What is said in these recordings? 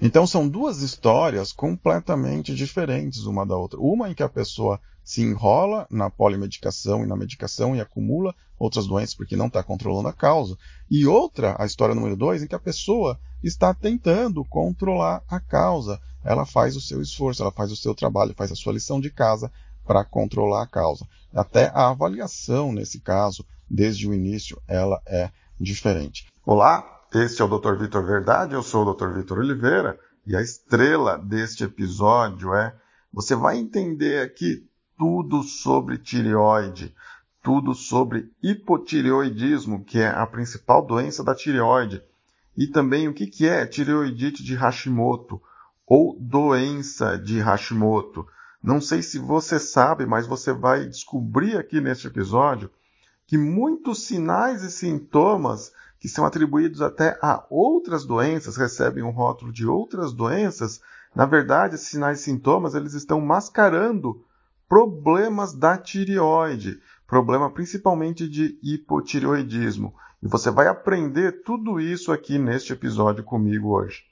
Então são duas histórias completamente diferentes uma da outra. Uma em que a pessoa se enrola na polimedicação e na medicação e acumula outras doenças porque não está controlando a causa. E outra, a história número dois, em que a pessoa está tentando controlar a causa. Ela faz o seu esforço, ela faz o seu trabalho, faz a sua lição de casa para controlar a causa. Até a avaliação, nesse caso, desde o início, ela é diferente. Olá, este é o Dr. Vitor Verdade, eu sou o Dr. Vitor Oliveira, e a estrela deste episódio é você vai entender aqui tudo sobre tireoide, tudo sobre hipotireoidismo, que é a principal doença da tireoide, e também o que, que é tireoidite de Hashimoto ou doença de Hashimoto. Não sei se você sabe, mas você vai descobrir aqui neste episódio que muitos sinais e sintomas que são atribuídos até a outras doenças, recebem um rótulo de outras doenças, na verdade, esses sinais e sintomas eles estão mascarando problemas da tireoide, problema principalmente de hipotireoidismo. E você vai aprender tudo isso aqui neste episódio comigo hoje.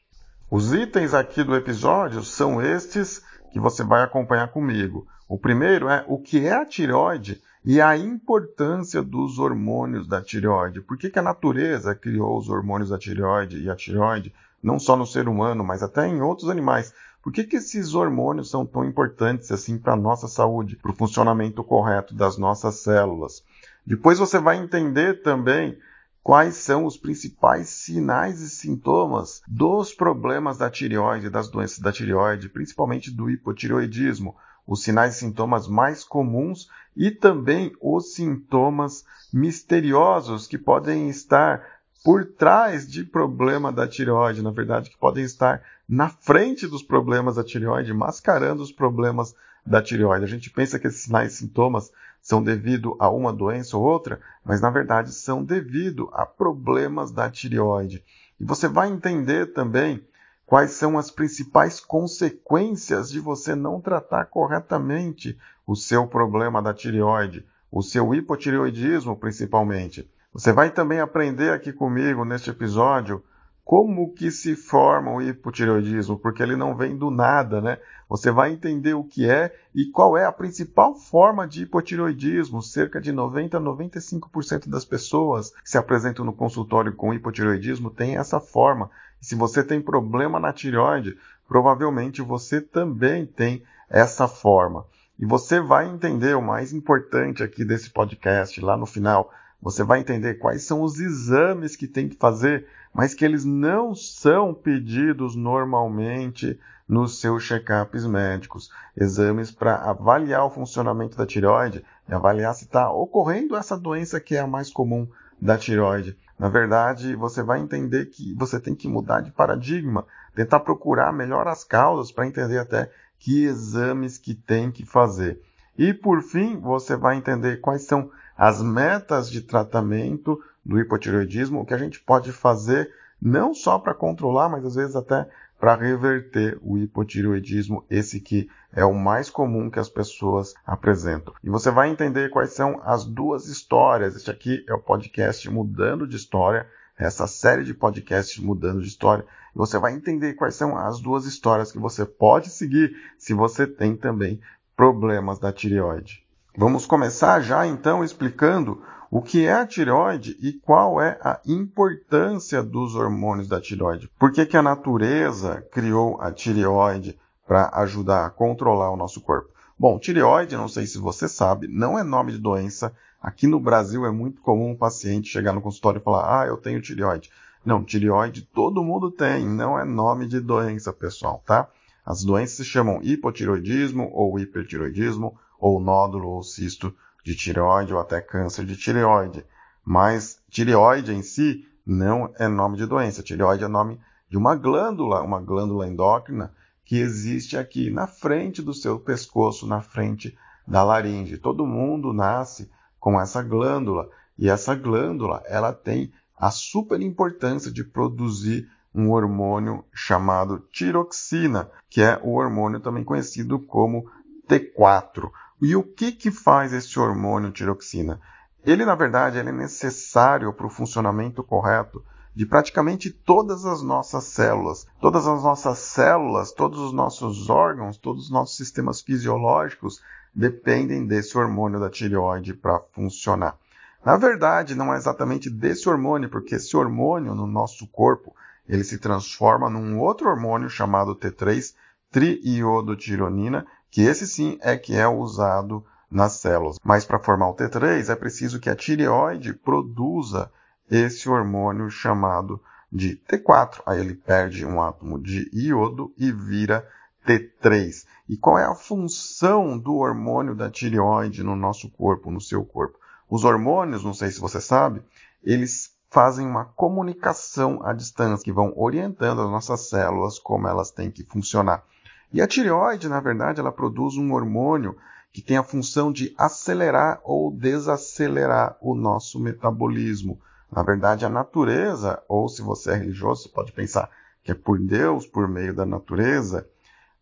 Os itens aqui do episódio são estes que você vai acompanhar comigo. O primeiro é o que é a tireoide e a importância dos hormônios da tireoide. Por que, que a natureza criou os hormônios da tireoide e a tireoide, não só no ser humano, mas até em outros animais? Por que, que esses hormônios são tão importantes assim para a nossa saúde, para o funcionamento correto das nossas células? Depois você vai entender também quais são os principais sinais e sintomas dos problemas da tireoide, das doenças da tireoide, principalmente do hipotireoidismo, os sinais e sintomas mais comuns e também os sintomas misteriosos que podem estar por trás de problema da tireoide, na verdade, que podem estar na frente dos problemas da tireoide, mascarando os problemas da tireoide. A gente pensa que esses sinais e sintomas são devido a uma doença ou outra, mas na verdade são devido a problemas da tireoide. E você vai entender também quais são as principais consequências de você não tratar corretamente o seu problema da tireoide, o seu hipotireoidismo principalmente. Você vai também aprender aqui comigo neste episódio como que se forma o hipotireoidismo, porque ele não vem do nada, né? Você vai entender o que é e qual é a principal forma de hipotireoidismo. Cerca de 90 a 95% das pessoas que se apresentam no consultório com hipotireoidismo têm essa forma. Se você tem problema na tireoide, provavelmente você também tem essa forma. E você vai entender o mais importante aqui desse podcast lá no final você vai entender quais são os exames que tem que fazer, mas que eles não são pedidos normalmente nos seus check-ups médicos. Exames para avaliar o funcionamento da tireoide e avaliar se está ocorrendo essa doença que é a mais comum da tireoide. Na verdade, você vai entender que você tem que mudar de paradigma, tentar procurar melhor as causas para entender até que exames que tem que fazer. E por fim, você vai entender quais são as metas de tratamento do hipotireoidismo, o que a gente pode fazer não só para controlar, mas às vezes até para reverter o hipotireoidismo, esse que é o mais comum que as pessoas apresentam. E você vai entender quais são as duas histórias. Este aqui é o podcast Mudando de História, essa série de podcasts Mudando de História. E você vai entender quais são as duas histórias que você pode seguir se você tem também problemas da tireoide. Vamos começar já então explicando o que é a tireoide e qual é a importância dos hormônios da tireoide. Por que, que a natureza criou a tireoide para ajudar a controlar o nosso corpo? Bom, tireoide, não sei se você sabe, não é nome de doença. Aqui no Brasil é muito comum um paciente chegar no consultório e falar: Ah, eu tenho tireoide. Não, tireoide todo mundo tem, não é nome de doença, pessoal, tá? As doenças se chamam hipotireoidismo ou hipertireoidismo ou nódulo ou cisto de tireoide ou até câncer de tireoide. Mas tireoide em si não é nome de doença. Tireoide é nome de uma glândula, uma glândula endócrina que existe aqui na frente do seu pescoço, na frente da laringe. Todo mundo nasce com essa glândula e essa glândula ela tem a super importância de produzir um hormônio chamado tiroxina, que é o hormônio também conhecido como T4. E o que, que faz esse hormônio tiroxina? Ele, na verdade, ele é necessário para o funcionamento correto de praticamente todas as nossas células. Todas as nossas células, todos os nossos órgãos, todos os nossos sistemas fisiológicos dependem desse hormônio da tireoide para funcionar. Na verdade, não é exatamente desse hormônio, porque esse hormônio no nosso corpo, ele se transforma num outro hormônio chamado T3, triiodotironina, que esse sim é que é usado nas células. Mas para formar o T3 é preciso que a tireoide produza esse hormônio chamado de T4. Aí ele perde um átomo de iodo e vira T3. E qual é a função do hormônio da tireoide no nosso corpo, no seu corpo? Os hormônios, não sei se você sabe, eles fazem uma comunicação à distância, que vão orientando as nossas células como elas têm que funcionar. E a tireoide, na verdade, ela produz um hormônio que tem a função de acelerar ou desacelerar o nosso metabolismo. Na verdade, a natureza, ou se você é religioso, você pode pensar que é por Deus, por meio da natureza,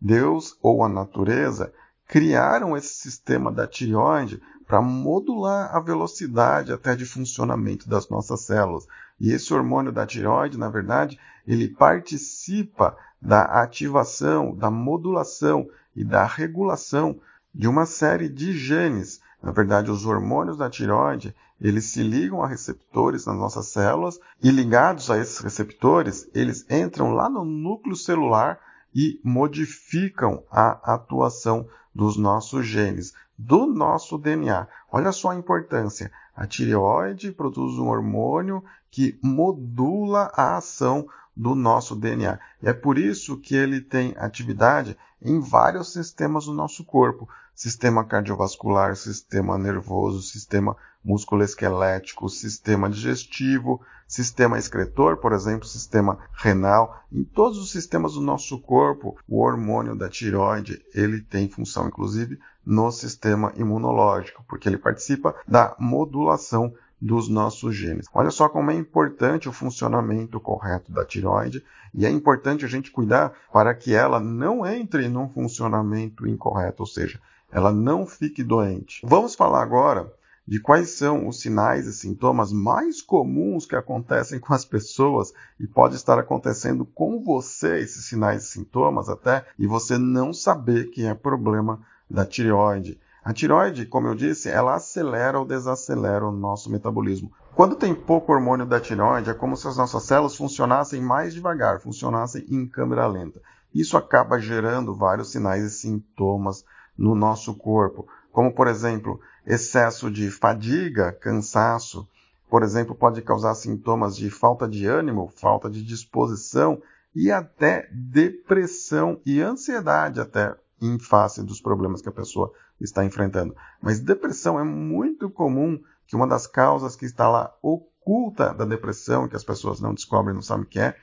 Deus ou a natureza criaram esse sistema da tireoide para modular a velocidade até de funcionamento das nossas células. E esse hormônio da tireoide, na verdade, ele participa da ativação, da modulação e da regulação de uma série de genes. Na verdade, os hormônios da tireoide, eles se ligam a receptores nas nossas células e ligados a esses receptores, eles entram lá no núcleo celular e modificam a atuação dos nossos genes, do nosso DNA. Olha só a importância. A tireoide produz um hormônio que modula a ação do nosso DNA. E é por isso que ele tem atividade em vários sistemas do nosso corpo: sistema cardiovascular, sistema nervoso, sistema musculoesquelético, sistema digestivo, sistema excretor, por exemplo, sistema renal. Em todos os sistemas do nosso corpo, o hormônio da tireoide, ele tem função inclusive no sistema imunológico, porque ele participa da modulação dos nossos genes. Olha só como é importante o funcionamento correto da tireoide e é importante a gente cuidar para que ela não entre num funcionamento incorreto, ou seja, ela não fique doente. Vamos falar agora de quais são os sinais e sintomas mais comuns que acontecem com as pessoas e pode estar acontecendo com você esses sinais e sintomas até e você não saber que é problema da tireoide. A tireoide, como eu disse, ela acelera ou desacelera o nosso metabolismo. Quando tem pouco hormônio da tireoide, é como se as nossas células funcionassem mais devagar, funcionassem em câmera lenta. Isso acaba gerando vários sinais e sintomas no nosso corpo, como por exemplo, excesso de fadiga, cansaço, por exemplo, pode causar sintomas de falta de ânimo, falta de disposição e até depressão e ansiedade até em face dos problemas que a pessoa está enfrentando. Mas depressão é muito comum que uma das causas que está lá oculta da depressão, que as pessoas não descobrem, não sabem o que é,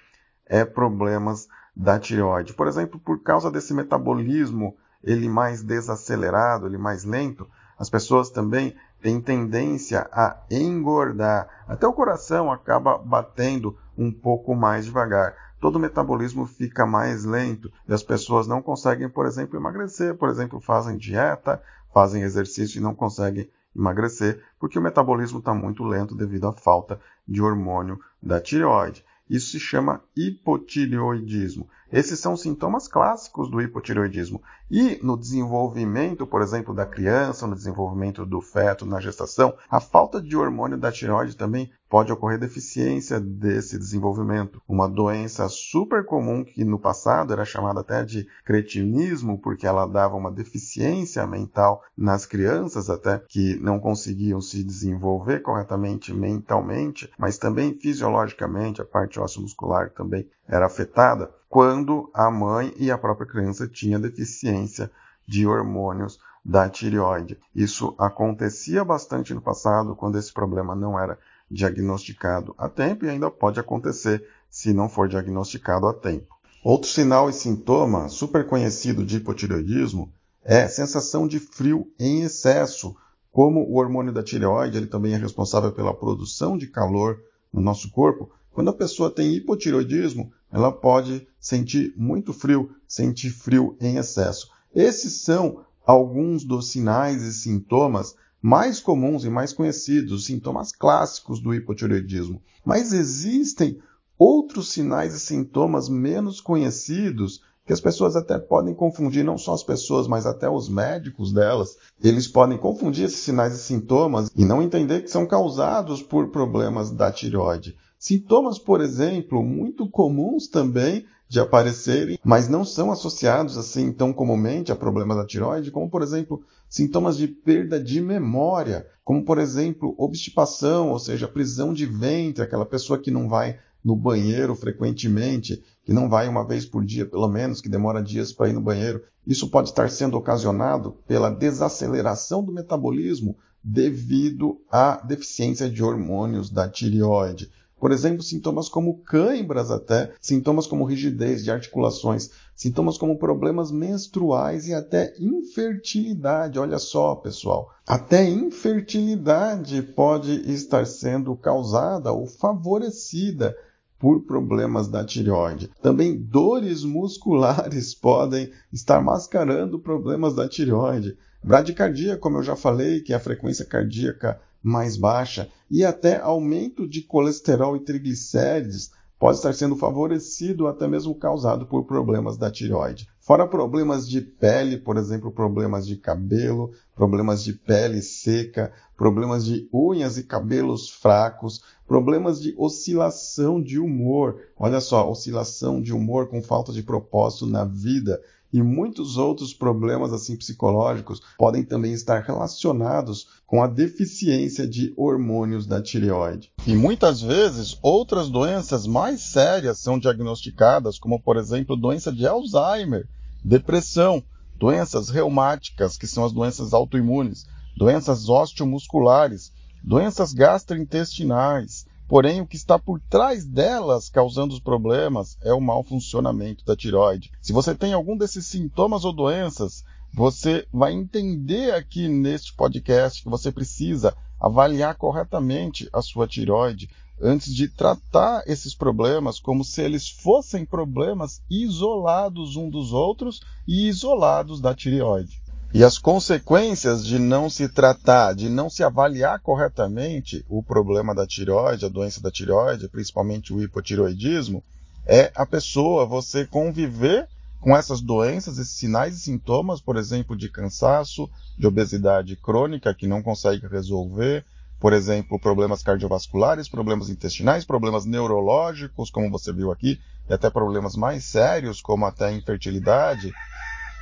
é problemas da tireoide. Por exemplo, por causa desse metabolismo ele mais desacelerado, ele mais lento, as pessoas também têm tendência a engordar. Até o coração acaba batendo um pouco mais devagar todo o metabolismo fica mais lento e as pessoas não conseguem, por exemplo, emagrecer. Por exemplo, fazem dieta, fazem exercício e não conseguem emagrecer porque o metabolismo está muito lento devido à falta de hormônio da tireoide. Isso se chama hipotireoidismo. Esses são sintomas clássicos do hipotireoidismo. E no desenvolvimento, por exemplo, da criança, no desenvolvimento do feto, na gestação, a falta de hormônio da tireoide também pode ocorrer deficiência desse desenvolvimento. Uma doença super comum que no passado era chamada até de cretinismo, porque ela dava uma deficiência mental nas crianças até que não conseguiam se desenvolver corretamente mentalmente, mas também fisiologicamente, a parte ósseo muscular também era afetada, quando a mãe e a própria criança tinham deficiência de hormônios da tireoide. Isso acontecia bastante no passado, quando esse problema não era diagnosticado a tempo e ainda pode acontecer se não for diagnosticado a tempo. Outro sinal e sintoma super conhecido de hipotireoidismo é sensação de frio em excesso. Como o hormônio da tireoide ele também é responsável pela produção de calor no nosso corpo, quando a pessoa tem hipotireoidismo, ela pode sentir muito frio, sentir frio em excesso. Esses são alguns dos sinais e sintomas mais comuns e mais conhecidos, sintomas clássicos do hipotireoidismo. Mas existem outros sinais e sintomas menos conhecidos que as pessoas até podem confundir, não só as pessoas, mas até os médicos delas, eles podem confundir esses sinais e sintomas e não entender que são causados por problemas da tireoide. Sintomas, por exemplo, muito comuns também de aparecerem, mas não são associados assim tão comumente a problemas da tireoide, como por exemplo, sintomas de perda de memória, como por exemplo, obstipação, ou seja, prisão de ventre, aquela pessoa que não vai no banheiro frequentemente, que não vai uma vez por dia, pelo menos, que demora dias para ir no banheiro. Isso pode estar sendo ocasionado pela desaceleração do metabolismo devido à deficiência de hormônios da tireoide. Por exemplo, sintomas como cãibras até, sintomas como rigidez de articulações, sintomas como problemas menstruais e até infertilidade. Olha só, pessoal, até infertilidade pode estar sendo causada ou favorecida por problemas da tireoide. Também dores musculares podem estar mascarando problemas da tireoide. Bradicardia, como eu já falei, que é a frequência cardíaca mais baixa, e até aumento de colesterol e triglicérides pode estar sendo favorecido, até mesmo causado por problemas da tireoide. Fora problemas de pele, por exemplo, problemas de cabelo, problemas de pele seca, problemas de unhas e cabelos fracos, problemas de oscilação de humor. Olha só, oscilação de humor com falta de propósito na vida e muitos outros problemas assim psicológicos podem também estar relacionados com a deficiência de hormônios da tireoide. E muitas vezes outras doenças mais sérias são diagnosticadas, como por exemplo doença de Alzheimer, depressão, doenças reumáticas, que são as doenças autoimunes, doenças osteomusculares, doenças gastrointestinais, Porém, o que está por trás delas causando os problemas é o mau funcionamento da tiroide. Se você tem algum desses sintomas ou doenças, você vai entender aqui neste podcast que você precisa avaliar corretamente a sua tiroide antes de tratar esses problemas como se eles fossem problemas isolados um dos outros e isolados da tireoide. E as consequências de não se tratar, de não se avaliar corretamente o problema da tireoide, a doença da tireoide, principalmente o hipotireoidismo, é a pessoa, você conviver com essas doenças, esses sinais e sintomas, por exemplo, de cansaço, de obesidade crônica que não consegue resolver, por exemplo, problemas cardiovasculares, problemas intestinais, problemas neurológicos, como você viu aqui, e até problemas mais sérios, como até infertilidade,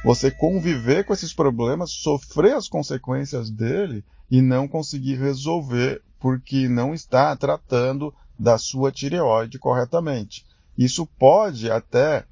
você conviver com esses problemas, sofrer as consequências dele e não conseguir resolver porque não está tratando da sua tireoide corretamente. Isso pode até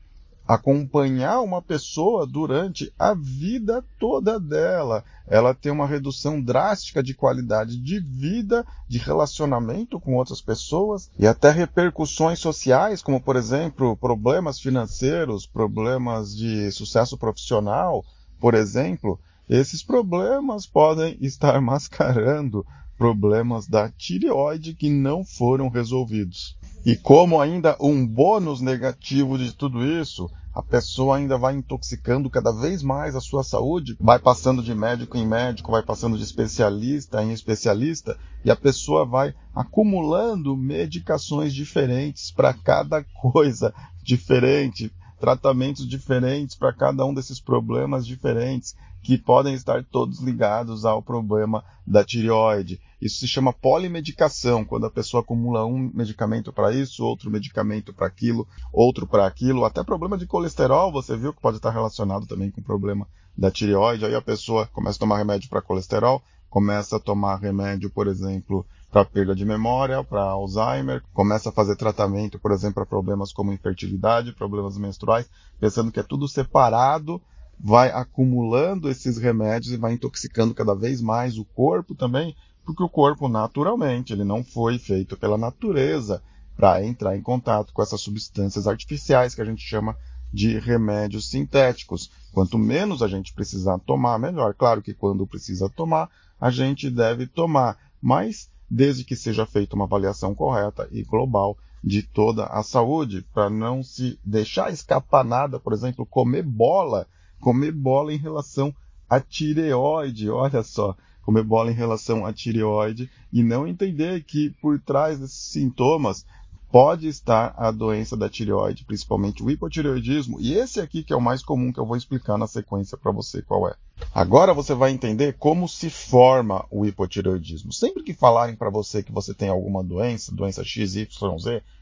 acompanhar uma pessoa durante a vida toda dela. Ela tem uma redução drástica de qualidade de vida, de relacionamento com outras pessoas e até repercussões sociais, como por exemplo, problemas financeiros, problemas de sucesso profissional, por exemplo. Esses problemas podem estar mascarando problemas da tireoide que não foram resolvidos. E como ainda um bônus negativo de tudo isso, a pessoa ainda vai intoxicando cada vez mais a sua saúde, vai passando de médico em médico, vai passando de especialista em especialista, e a pessoa vai acumulando medicações diferentes para cada coisa diferente, tratamentos diferentes para cada um desses problemas diferentes que podem estar todos ligados ao problema da tireoide. Isso se chama polimedicação, quando a pessoa acumula um medicamento para isso, outro medicamento para aquilo, outro para aquilo, até problema de colesterol, você viu que pode estar relacionado também com o problema da tireoide. Aí a pessoa começa a tomar remédio para colesterol, começa a tomar remédio, por exemplo, para perda de memória, para Alzheimer, começa a fazer tratamento, por exemplo, para problemas como infertilidade, problemas menstruais, pensando que é tudo separado vai acumulando esses remédios e vai intoxicando cada vez mais o corpo também, porque o corpo naturalmente ele não foi feito pela natureza para entrar em contato com essas substâncias artificiais que a gente chama de remédios sintéticos. Quanto menos a gente precisar tomar, melhor. Claro que quando precisa tomar, a gente deve tomar, mas desde que seja feita uma avaliação correta e global de toda a saúde, para não se deixar escapar nada, por exemplo, comer bola comer bola em relação à tireoide, olha só, comer bola em relação à tireoide e não entender que por trás desses sintomas pode estar a doença da tireoide, principalmente o hipotireoidismo, e esse aqui que é o mais comum que eu vou explicar na sequência para você qual é. Agora você vai entender como se forma o hipotireoidismo. Sempre que falarem para você que você tem alguma doença, doença XYZ,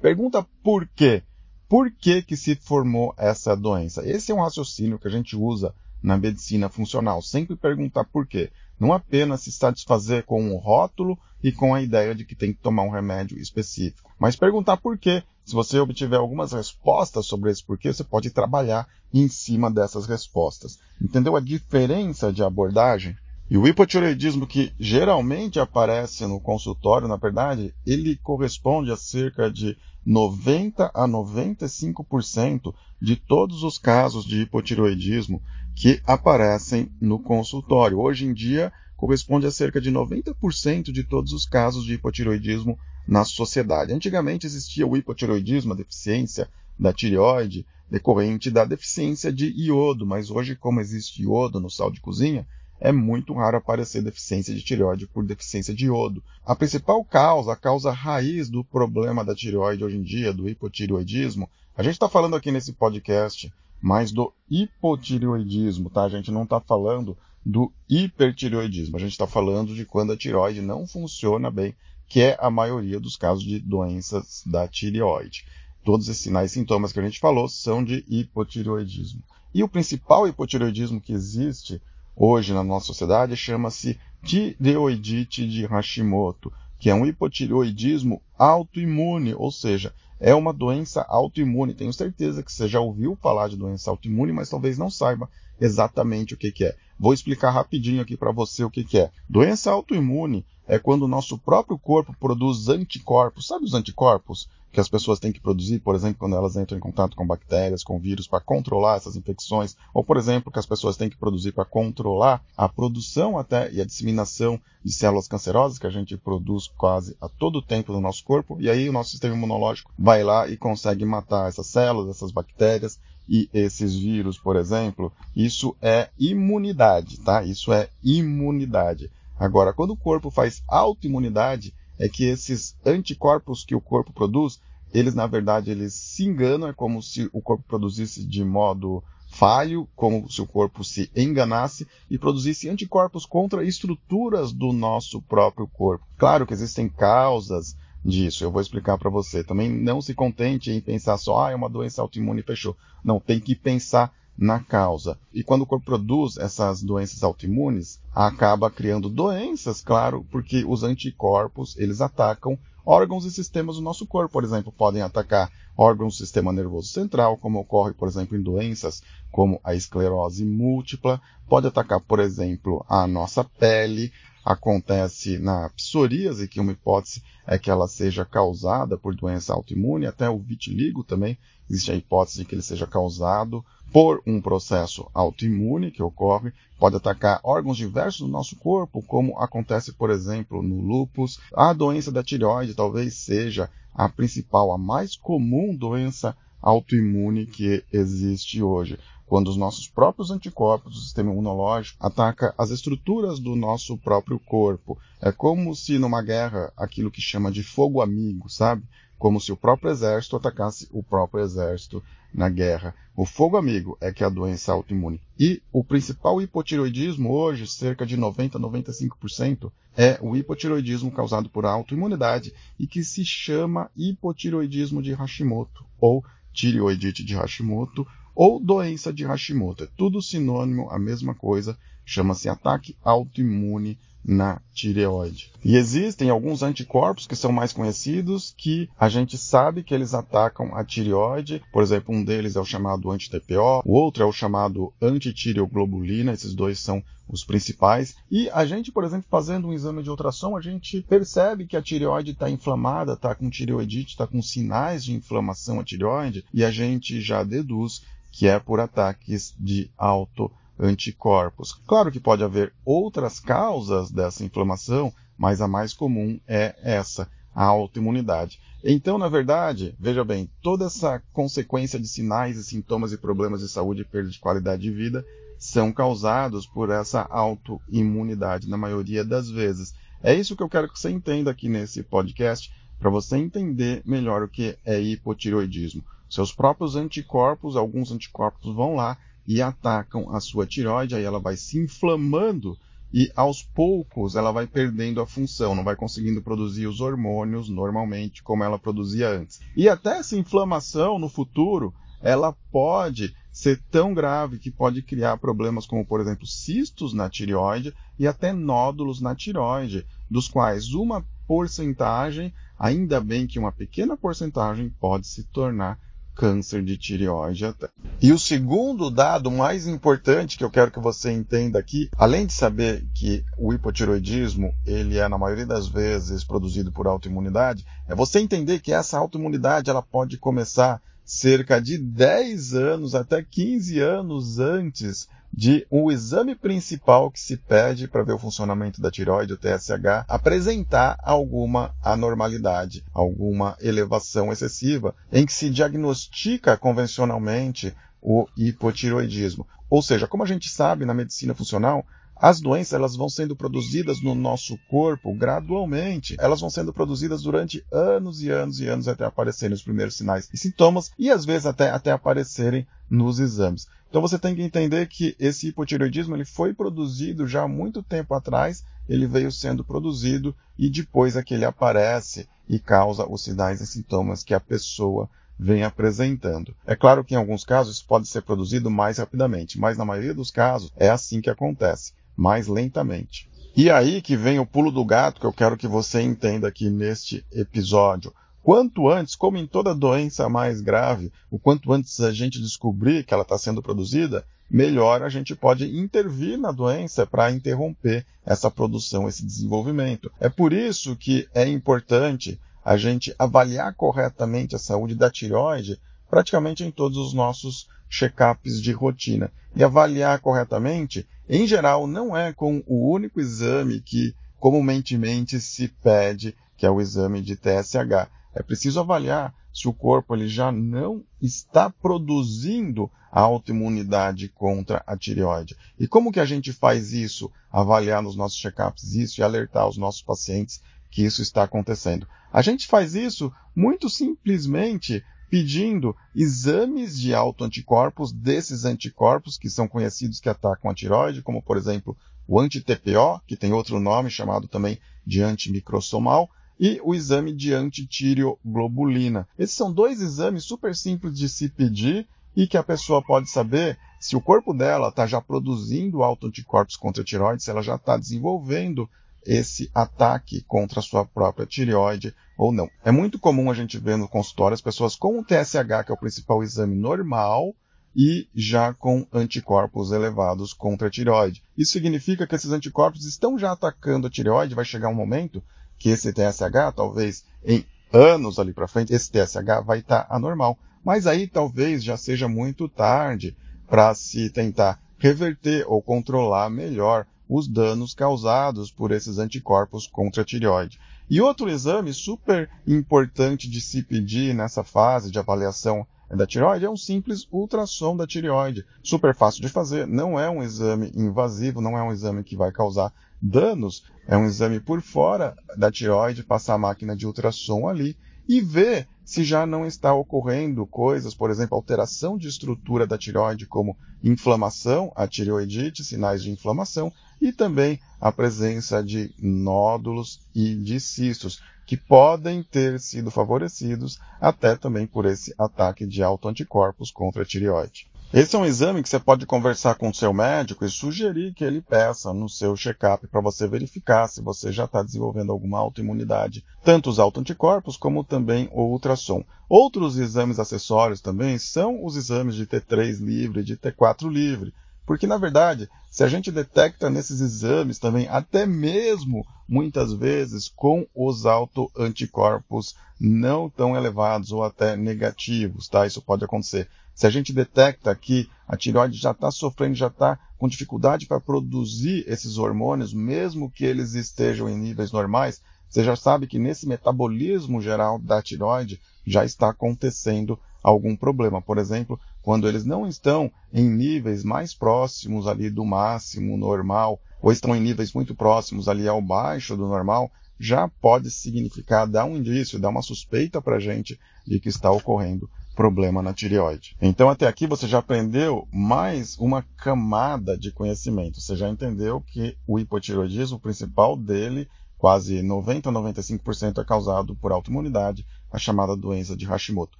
pergunta por quê. Por que, que se formou essa doença? Esse é um raciocínio que a gente usa na medicina funcional. Sempre perguntar por quê. Não apenas se satisfazer com um rótulo e com a ideia de que tem que tomar um remédio específico, mas perguntar por quê. Se você obtiver algumas respostas sobre esse porquê, você pode trabalhar em cima dessas respostas. Entendeu a diferença de abordagem? E o hipotireoidismo que geralmente aparece no consultório, na verdade, ele corresponde a cerca de 90 a 95% de todos os casos de hipotireoidismo que aparecem no consultório. Hoje em dia, corresponde a cerca de 90% de todos os casos de hipotireoidismo na sociedade. Antigamente existia o hipotireoidismo, a deficiência da tireoide, decorrente da deficiência de iodo, mas hoje, como existe iodo no sal de cozinha, é muito raro aparecer deficiência de tireoide por deficiência de iodo. A principal causa, a causa raiz do problema da tireoide hoje em dia, do hipotireoidismo, a gente está falando aqui nesse podcast mais do hipotireoidismo, tá? A gente não está falando do hipertireoidismo. A gente está falando de quando a tireoide não funciona bem, que é a maioria dos casos de doenças da tireoide. Todos esses sinais e sintomas que a gente falou são de hipotireoidismo. E o principal hipotireoidismo que existe hoje na nossa sociedade chama-se tireoidite de Hashimoto, que é um hipotireoidismo autoimune, ou seja, é uma doença autoimune. Tenho certeza que você já ouviu falar de doença autoimune, mas talvez não saiba exatamente o que, que é. Vou explicar rapidinho aqui para você o que, que é. Doença autoimune é quando o nosso próprio corpo produz anticorpos. Sabe os anticorpos que as pessoas têm que produzir, por exemplo, quando elas entram em contato com bactérias, com vírus, para controlar essas infecções? Ou, por exemplo, que as pessoas têm que produzir para controlar a produção até e a disseminação de células cancerosas que a gente produz quase a todo tempo no nosso corpo. E aí o nosso sistema imunológico vai lá e consegue matar essas células, essas bactérias e esses vírus, por exemplo. Isso é imunidade, tá? Isso é imunidade. Agora, quando o corpo faz autoimunidade, é que esses anticorpos que o corpo produz, eles na verdade eles se enganam, é como se o corpo produzisse de modo falho, como se o corpo se enganasse e produzisse anticorpos contra estruturas do nosso próprio corpo. Claro que existem causas disso, eu vou explicar para você. Também não se contente em pensar só, ah, é uma doença autoimune e fechou. Não, tem que pensar na causa. E quando o corpo produz essas doenças autoimunes, acaba criando doenças, claro, porque os anticorpos, eles atacam órgãos e sistemas do nosso corpo, por exemplo, podem atacar órgãos do sistema nervoso central, como ocorre, por exemplo, em doenças como a esclerose múltipla, pode atacar, por exemplo, a nossa pele, acontece na psoríase, que uma hipótese é que ela seja causada por doença autoimune, até o vitiligo também existe a hipótese de que ele seja causado por um processo autoimune que ocorre, pode atacar órgãos diversos do nosso corpo, como acontece, por exemplo, no lúpus. A doença da tireoide talvez seja a principal, a mais comum doença autoimune que existe hoje quando os nossos próprios anticorpos do sistema imunológico atacam as estruturas do nosso próprio corpo. É como se numa guerra aquilo que chama de fogo amigo, sabe? Como se o próprio exército atacasse o próprio exército na guerra. O fogo amigo é que é a doença autoimune. E o principal hipotiroidismo hoje, cerca de 90 a 95%, é o hipotiroidismo causado por autoimunidade e que se chama hipotiroidismo de Hashimoto ou tireoidite de Hashimoto ou doença de Hashimoto. É tudo sinônimo, a mesma coisa, chama-se ataque autoimune na tireoide. E existem alguns anticorpos que são mais conhecidos que a gente sabe que eles atacam a tireoide. Por exemplo, um deles é o chamado anti-TPO, o outro é o chamado antitireoglobulina, esses dois são os principais. E a gente, por exemplo, fazendo um exame de ultrassom, a gente percebe que a tireoide está inflamada, está com tireoidite, está com sinais de inflamação a tireoide, e a gente já deduz que é por ataques de auto anticorpos. Claro que pode haver outras causas dessa inflamação, mas a mais comum é essa, a autoimunidade. Então, na verdade, veja bem, toda essa consequência de sinais e sintomas e problemas de saúde e perda de qualidade de vida são causados por essa autoimunidade, na maioria das vezes. É isso que eu quero que você entenda aqui nesse podcast. para você entender melhor o que é hipotireoidismo. Seus próprios anticorpos, alguns anticorpos vão lá e atacam a sua tireoide, aí ela vai se inflamando e aos poucos ela vai perdendo a função, não vai conseguindo produzir os hormônios normalmente como ela produzia antes. E até essa inflamação no futuro, ela pode ser tão grave que pode criar problemas como, por exemplo, cistos na tireoide e até nódulos na tireoide, dos quais uma porcentagem, ainda bem que uma pequena porcentagem pode se tornar câncer de tireoide até. E o segundo dado mais importante que eu quero que você entenda aqui, além de saber que o hipotiroidismo, ele é na maioria das vezes produzido por autoimunidade, é você entender que essa autoimunidade ela pode começar cerca de 10 anos até 15 anos antes de um exame principal que se pede para ver o funcionamento da tireoide, o TSH, apresentar alguma anormalidade, alguma elevação excessiva, em que se diagnostica convencionalmente o hipotiroidismo. Ou seja, como a gente sabe na medicina funcional, as doenças elas vão sendo produzidas no nosso corpo gradualmente. Elas vão sendo produzidas durante anos e anos e anos até aparecerem os primeiros sinais e sintomas e às vezes até, até aparecerem nos exames. Então você tem que entender que esse hipotireoidismo ele foi produzido já há muito tempo atrás, ele veio sendo produzido e depois é que ele aparece e causa os sinais e sintomas que a pessoa vem apresentando. É claro que em alguns casos isso pode ser produzido mais rapidamente, mas na maioria dos casos é assim que acontece mais lentamente. E aí que vem o pulo do gato que eu quero que você entenda aqui neste episódio. Quanto antes, como em toda doença mais grave, o quanto antes a gente descobrir que ela está sendo produzida, melhor a gente pode intervir na doença para interromper essa produção, esse desenvolvimento. É por isso que é importante a gente avaliar corretamente a saúde da tireoide praticamente em todos os nossos check-ups de rotina. E avaliar corretamente, em geral, não é com o único exame que comumente se pede, que é o exame de TSH. É preciso avaliar se o corpo ele já não está produzindo a autoimunidade contra a tireoide. E como que a gente faz isso? Avaliar nos nossos check-ups isso e alertar os nossos pacientes que isso está acontecendo. A gente faz isso muito simplesmente pedindo exames de autoanticorpos desses anticorpos que são conhecidos que atacam a tiroide, como por exemplo o anti-TPO, que tem outro nome chamado também de antimicrosomal, e o exame de antitireoglobulina. Esses são dois exames super simples de se pedir e que a pessoa pode saber se o corpo dela está já produzindo autoanticorpos contra a tiroide, se ela já está desenvolvendo esse ataque contra a sua própria tireoide ou não. É muito comum a gente ver no consultório as pessoas com o TSH, que é o principal exame normal, e já com anticorpos elevados contra a tireoide. Isso significa que esses anticorpos estão já atacando a tireoide, vai chegar um momento que esse TSH, talvez em anos ali para frente, esse TSH vai estar tá anormal. Mas aí talvez já seja muito tarde para se tentar reverter ou controlar melhor os danos causados por esses anticorpos contra a tireoide. E outro exame super importante de se pedir nessa fase de avaliação da tireoide é um simples ultrassom da tireoide. Super fácil de fazer, não é um exame invasivo, não é um exame que vai causar danos, é um exame por fora da tireoide, passar a máquina de ultrassom ali e ver se já não está ocorrendo coisas, por exemplo, alteração de estrutura da tireoide, como inflamação, a tireoidite, sinais de inflamação, e também a presença de nódulos e de cistos, que podem ter sido favorecidos até também por esse ataque de autoanticorpos contra a tireoide. Esse é um exame que você pode conversar com o seu médico e sugerir que ele peça no seu check-up para você verificar se você já está desenvolvendo alguma autoimunidade, tanto os autoanticorpos como também o ultrassom. Outros exames acessórios também são os exames de T3 livre e de T4 livre, porque, na verdade, se a gente detecta nesses exames também, até mesmo muitas vezes com os autoanticorpos não tão elevados ou até negativos, tá? Isso pode acontecer. Se a gente detecta que a tireoide já está sofrendo, já está com dificuldade para produzir esses hormônios, mesmo que eles estejam em níveis normais, você já sabe que nesse metabolismo geral da tireoide já está acontecendo algum problema. Por exemplo, quando eles não estão em níveis mais próximos ali do máximo normal, ou estão em níveis muito próximos ali ao baixo do normal, já pode significar, dar um indício, dar uma suspeita para a gente de que está ocorrendo problema na tireoide. Então, até aqui você já aprendeu mais uma camada de conhecimento. Você já entendeu que o hipotireoidismo, principal dele, quase 90 a 95% é causado por autoimunidade, a chamada doença de Hashimoto.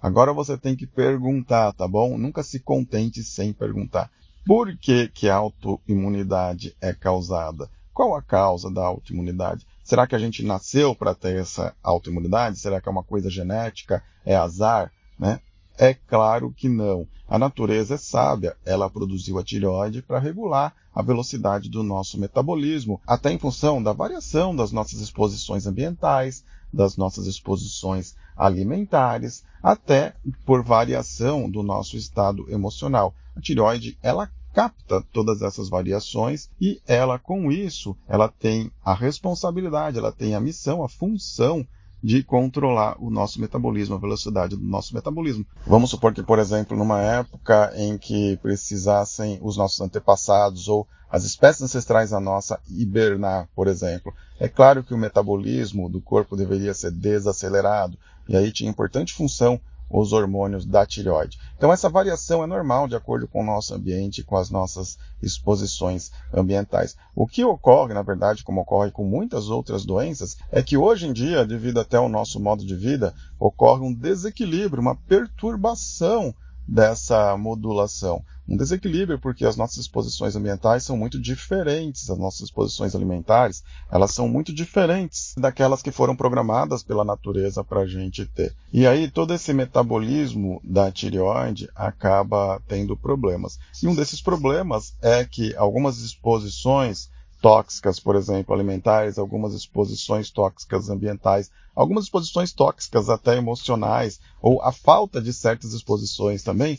Agora você tem que perguntar, tá bom? Nunca se contente sem perguntar. Por que, que a autoimunidade é causada? Qual a causa da autoimunidade? Será que a gente nasceu para ter essa autoimunidade? Será que é uma coisa genética? É azar? Né? É claro que não. A natureza é sábia. Ela produziu a tireoide para regular a velocidade do nosso metabolismo, até em função da variação das nossas exposições ambientais, das nossas exposições alimentares, até por variação do nosso estado emocional. A tireoide, ela capta todas essas variações e ela, com isso, ela tem a responsabilidade, ela tem a missão, a função de controlar o nosso metabolismo, a velocidade do nosso metabolismo. Vamos supor que, por exemplo, numa época em que precisassem os nossos antepassados ou as espécies ancestrais da nossa hibernar, por exemplo. É claro que o metabolismo do corpo deveria ser desacelerado, e aí tinha importante função os hormônios da tireoide. Então essa variação é normal de acordo com o nosso ambiente, com as nossas exposições ambientais. O que ocorre, na verdade, como ocorre com muitas outras doenças, é que hoje em dia, devido até ao nosso modo de vida, ocorre um desequilíbrio, uma perturbação dessa modulação. Um desequilíbrio porque as nossas exposições ambientais são muito diferentes, as nossas exposições alimentares, elas são muito diferentes daquelas que foram programadas pela natureza para a gente ter. E aí todo esse metabolismo da tireoide acaba tendo problemas. E um desses problemas é que algumas exposições tóxicas, por exemplo, alimentares, algumas exposições tóxicas ambientais, algumas exposições tóxicas até emocionais, ou a falta de certas exposições também,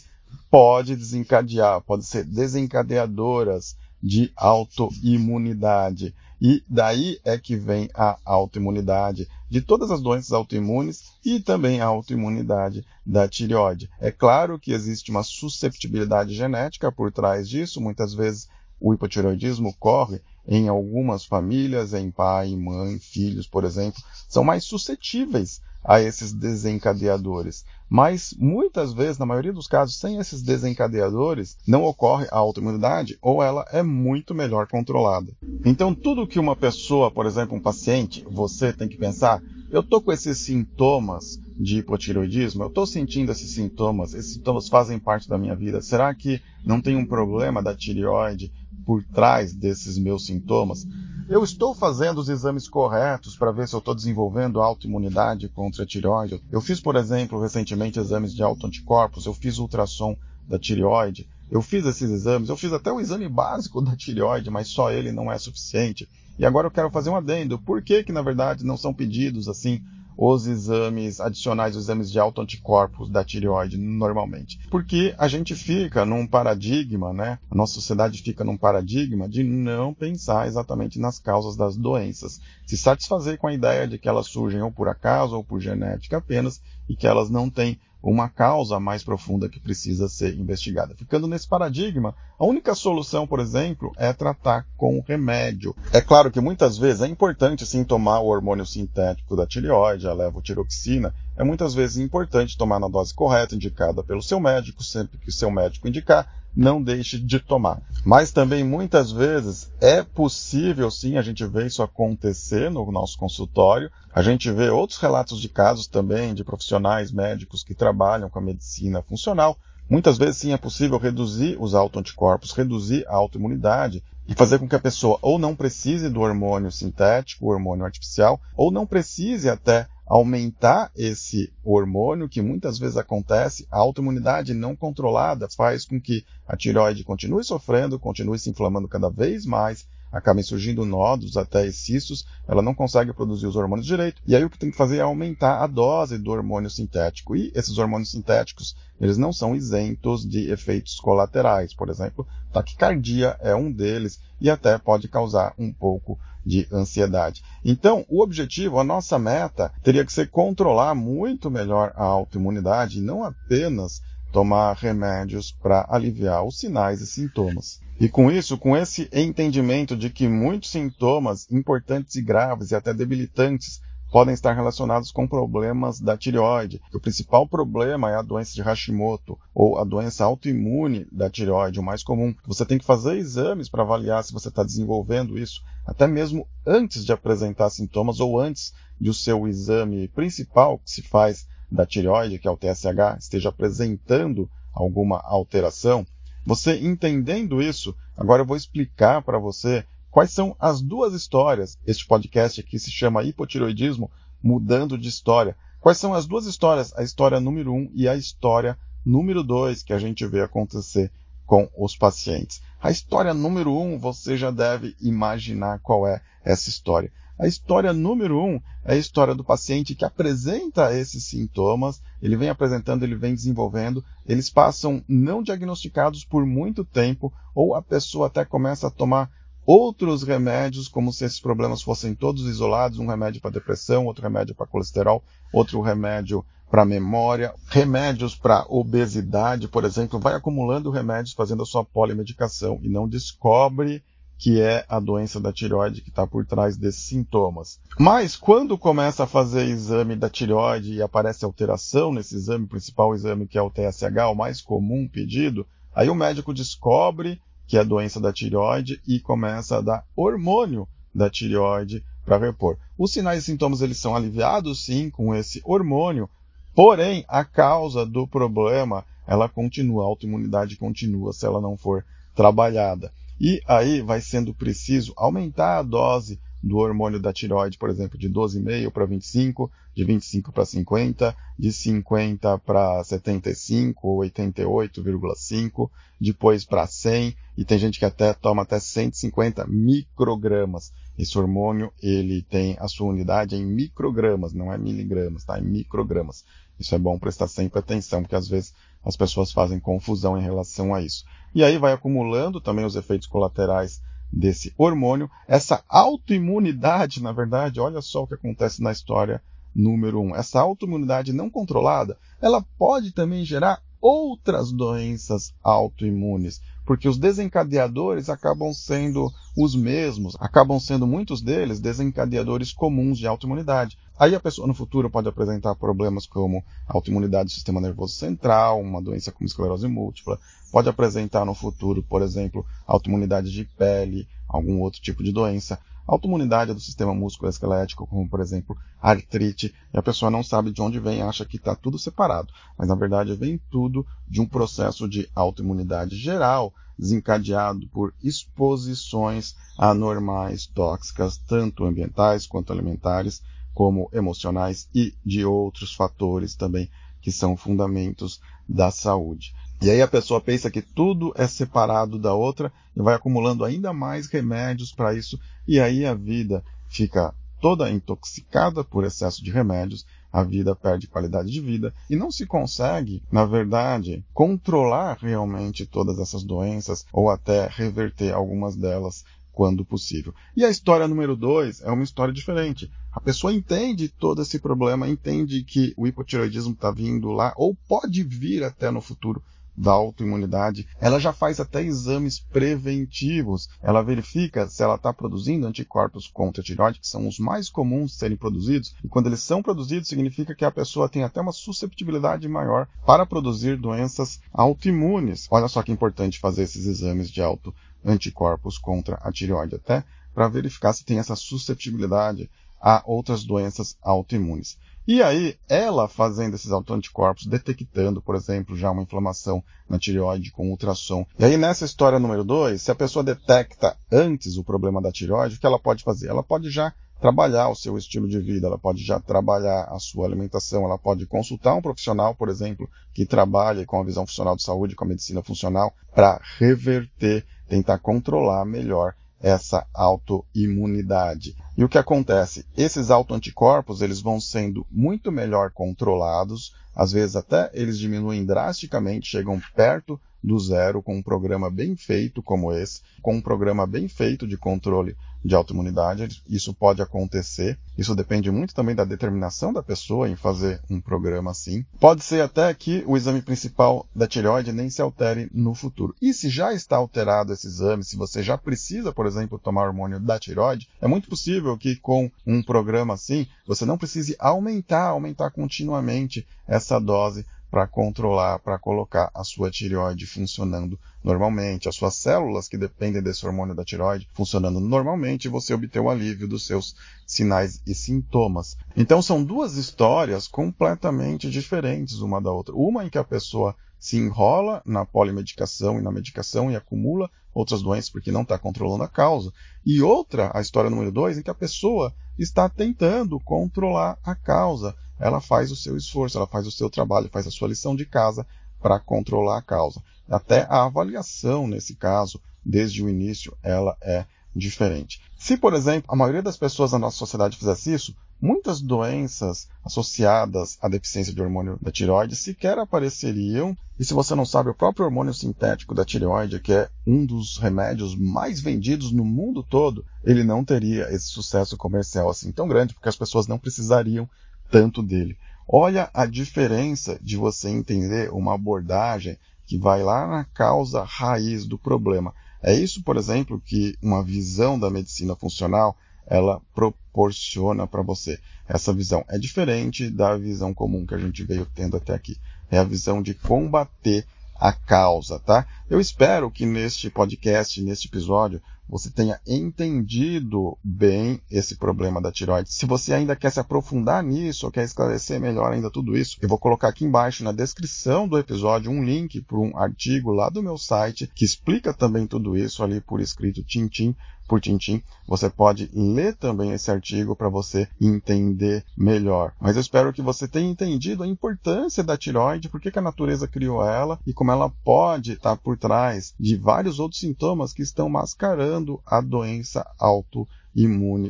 pode desencadear, pode ser desencadeadoras de autoimunidade. E daí é que vem a autoimunidade de todas as doenças autoimunes e também a autoimunidade da tireoide. É claro que existe uma susceptibilidade genética por trás disso, muitas vezes o hipotireoidismo ocorre em algumas famílias, em pai, mãe, filhos, por exemplo, são mais suscetíveis a esses desencadeadores. Mas muitas vezes, na maioria dos casos, sem esses desencadeadores, não ocorre a autoimunidade ou ela é muito melhor controlada. Então, tudo que uma pessoa, por exemplo, um paciente, você tem que pensar, eu estou com esses sintomas de hipotireoidismo, eu estou sentindo esses sintomas, esses sintomas fazem parte da minha vida. Será que não tem um problema da tireoide por trás desses meus sintomas? Eu estou fazendo os exames corretos para ver se eu estou desenvolvendo autoimunidade contra a tireoide. Eu fiz, por exemplo, recentemente exames de autoanticorpos, eu fiz ultrassom da tireoide, eu fiz esses exames, eu fiz até o exame básico da tireoide, mas só ele não é suficiente. E agora eu quero fazer um adendo. Por que que, na verdade, não são pedidos, assim, os exames adicionais, os exames de autoanticorpos da tireoide normalmente. Porque a gente fica num paradigma, né? A nossa sociedade fica num paradigma de não pensar exatamente nas causas das doenças. Se satisfazer com a ideia de que elas surgem ou por acaso ou por genética apenas e que elas não têm uma causa mais profunda que precisa ser investigada. Ficando nesse paradigma, a única solução, por exemplo, é tratar com remédio. É claro que muitas vezes é importante sim tomar o hormônio sintético da tireoide, a levotiroxina. É muitas vezes importante tomar na dose correta, indicada pelo seu médico, sempre que o seu médico indicar, não deixe de tomar. Mas também muitas vezes é possível sim a gente ver isso acontecer no nosso consultório. A gente vê outros relatos de casos também de profissionais médicos que trabalham com a medicina funcional. Muitas vezes sim é possível reduzir os autoanticorpos, reduzir a autoimunidade e fazer com que a pessoa ou não precise do hormônio sintético, hormônio artificial, ou não precise até aumentar esse hormônio, que muitas vezes acontece, a autoimunidade não controlada faz com que a tireoide continue sofrendo, continue se inflamando cada vez mais, acabem surgindo nódulos, até cistos, ela não consegue produzir os hormônios direito, e aí o que tem que fazer é aumentar a dose do hormônio sintético. E esses hormônios sintéticos, eles não são isentos de efeitos colaterais, por exemplo, taquicardia é um deles, e até pode causar um pouco de ansiedade. Então, o objetivo, a nossa meta, teria que ser controlar muito melhor a autoimunidade, não apenas tomar remédios para aliviar os sinais e sintomas. E com isso, com esse entendimento de que muitos sintomas importantes e graves e até debilitantes podem estar relacionados com problemas da tireoide. O principal problema é a doença de Hashimoto ou a doença autoimune da tireoide, o mais comum. Você tem que fazer exames para avaliar se você está desenvolvendo isso, até mesmo antes de apresentar sintomas ou antes de o seu exame principal que se faz da tireoide, que é o TSH, esteja apresentando alguma alteração. Você entendendo isso, agora eu vou explicar para você quais são as duas histórias. Este podcast aqui se chama Hipotiroidismo Mudando de História. Quais são as duas histórias? A história número um e a história número dois que a gente vê acontecer com os pacientes. A história número um, você já deve imaginar qual é essa história. A história número um é a história do paciente que apresenta esses sintomas, ele vem apresentando, ele vem desenvolvendo, eles passam não diagnosticados por muito tempo, ou a pessoa até começa a tomar outros remédios, como se esses problemas fossem todos isolados, um remédio para depressão, outro remédio para colesterol, outro remédio para memória, remédios para obesidade, por exemplo, vai acumulando remédios fazendo a sua polimedicação e não descobre que é a doença da tireoide que está por trás desses sintomas. Mas quando começa a fazer exame da tireoide e aparece alteração nesse exame, principal exame que é o TSH, o mais comum pedido, aí o médico descobre que é a doença da tireoide e começa a dar hormônio da tireoide para repor. Os sinais e sintomas eles são aliviados sim com esse hormônio, porém a causa do problema ela continua, a autoimunidade continua se ela não for trabalhada. E aí vai sendo preciso aumentar a dose do hormônio da tireoide, por exemplo, de 12,5 para 25, de 25 para 50, de 50 para 75 ou 88,5, depois para 100, e tem gente que até toma até 150 microgramas. Esse hormônio, ele tem a sua unidade em microgramas, não é miligramas, tá? Em microgramas. Isso é bom prestar sempre atenção, porque às vezes as pessoas fazem confusão em relação a isso. E aí vai acumulando também os efeitos colaterais desse hormônio. Essa autoimunidade, na verdade, olha só o que acontece na história número um. Essa autoimunidade não controlada, ela pode também gerar outras doenças autoimunes, porque os desencadeadores acabam sendo os mesmos, acabam sendo muitos deles desencadeadores comuns de autoimunidade. Aí a pessoa no futuro pode apresentar problemas como autoimunidade do sistema nervoso central, uma doença como esclerose múltipla, pode apresentar no futuro, por exemplo, autoimunidade de pele, algum outro tipo de doença, autoimunidade do sistema músculo-esquelético, como por exemplo artrite, e a pessoa não sabe de onde vem, acha que está tudo separado, mas na verdade vem tudo de um processo de autoimunidade geral, desencadeado por exposições anormais tóxicas, tanto ambientais quanto alimentares, como emocionais e de outros fatores também que são fundamentos da saúde. E aí a pessoa pensa que tudo é separado da outra e vai acumulando ainda mais remédios para isso, e aí a vida fica toda intoxicada por excesso de remédios, a vida perde qualidade de vida e não se consegue, na verdade, controlar realmente todas essas doenças ou até reverter algumas delas quando possível. E a história número dois é uma história diferente. A pessoa entende todo esse problema, entende que o hipotiroidismo está vindo lá, ou pode vir até no futuro da autoimunidade. Ela já faz até exames preventivos. Ela verifica se ela está produzindo anticorpos contra a tireoide, que são os mais comuns serem produzidos. E quando eles são produzidos, significa que a pessoa tem até uma susceptibilidade maior para produzir doenças autoimunes. Olha só que importante fazer esses exames de auto anticorpos contra a tireoide, até para verificar se tem essa susceptibilidade a outras doenças autoimunes. E aí, ela fazendo esses autoanticorpos, detectando, por exemplo, já uma inflamação na tireoide com ultrassom. E aí, nessa história número 2, se a pessoa detecta antes o problema da tireoide, o que ela pode fazer? Ela pode já trabalhar o seu estilo de vida, ela pode já trabalhar a sua alimentação, ela pode consultar um profissional, por exemplo, que trabalhe com a visão funcional de saúde, com a medicina funcional, para reverter, tentar controlar melhor essa autoimunidade. E o que acontece? Esses autoanticorpos eles vão sendo muito melhor controlados às vezes até eles diminuem drasticamente, chegam perto do zero com um programa bem feito como esse, com um programa bem feito de controle de autoimunidade. Isso pode acontecer. Isso depende muito também da determinação da pessoa em fazer um programa assim. Pode ser até que o exame principal da tireoide nem se altere no futuro. E se já está alterado esse exame, se você já precisa, por exemplo, tomar hormônio da tireoide, é muito possível que com um programa assim, você não precise aumentar, aumentar continuamente essa dose para controlar, para colocar a sua tireoide funcionando normalmente, as suas células que dependem desse hormônio da tireoide funcionando normalmente, você obter o alívio dos seus sinais e sintomas. Então são duas histórias completamente diferentes uma da outra. Uma em que a pessoa se enrola na polimedicação e na medicação e acumula outras doenças porque não está controlando a causa. E outra, a história número dois, em que a pessoa está tentando controlar a causa ela faz o seu esforço, ela faz o seu trabalho, faz a sua lição de casa para controlar a causa. Até a avaliação, nesse caso, desde o início, ela é diferente. Se, por exemplo, a maioria das pessoas na nossa sociedade fizesse isso, muitas doenças associadas à deficiência de hormônio da tireoide sequer apareceriam. E se você não sabe, o próprio hormônio sintético da tireoide, que é um dos remédios mais vendidos no mundo todo, ele não teria esse sucesso comercial assim tão grande, porque as pessoas não precisariam tanto dele. Olha a diferença de você entender uma abordagem que vai lá na causa raiz do problema. É isso, por exemplo, que uma visão da medicina funcional ela proporciona para você. Essa visão é diferente da visão comum que a gente veio tendo até aqui. É a visão de combater a causa, tá? Eu espero que neste podcast, neste episódio, você tenha entendido bem esse problema da tiroide. Se você ainda quer se aprofundar nisso, ou quer esclarecer melhor ainda tudo isso, eu vou colocar aqui embaixo na descrição do episódio um link para um artigo lá do meu site que explica também tudo isso ali por escrito tintim por tintim. Você pode ler também esse artigo para você entender melhor. Mas eu espero que você tenha entendido a importância da tiroide, por que a natureza criou ela e como ela pode estar por trás de vários outros sintomas que estão mascarando a doença autoimune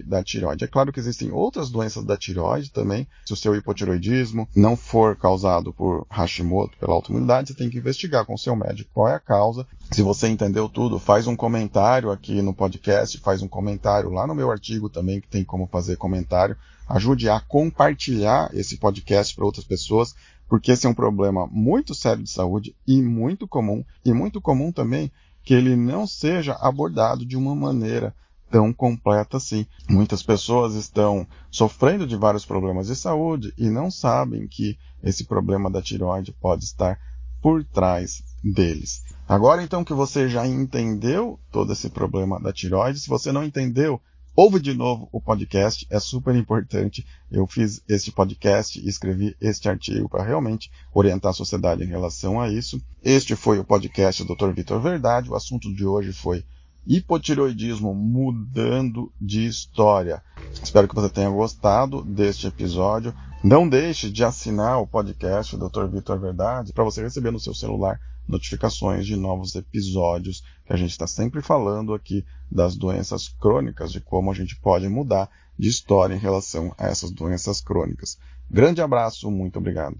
da tireoide. É claro que existem outras doenças da tireoide também. Se o seu hipotiroidismo não for causado por Hashimoto, pela autoimunidade, você tem que investigar com o seu médico qual é a causa. Se você entendeu tudo, faz um comentário aqui no podcast, faz um comentário lá no meu artigo também, que tem como fazer comentário. Ajude a compartilhar esse podcast para outras pessoas, porque esse é um problema muito sério de saúde e muito comum, e muito comum também que ele não seja abordado de uma maneira tão completa assim. Muitas pessoas estão sofrendo de vários problemas de saúde e não sabem que esse problema da tireoide pode estar por trás deles. Agora então que você já entendeu todo esse problema da tireoide, se você não entendeu, ouve de novo o podcast, é super importante. Eu fiz este podcast e escrevi este artigo para realmente orientar a sociedade em relação a isso. Este foi o podcast do Dr. Vitor Verdade. O assunto de hoje foi hipotiroidismo mudando de história. Espero que você tenha gostado deste episódio. Não deixe de assinar o podcast Dr. Vitor Verdade para você receber no seu celular notificações de novos episódios que a gente está sempre falando aqui das doenças crônicas, de como a gente pode mudar de história em relação a essas doenças crônicas. Grande abraço, muito obrigado.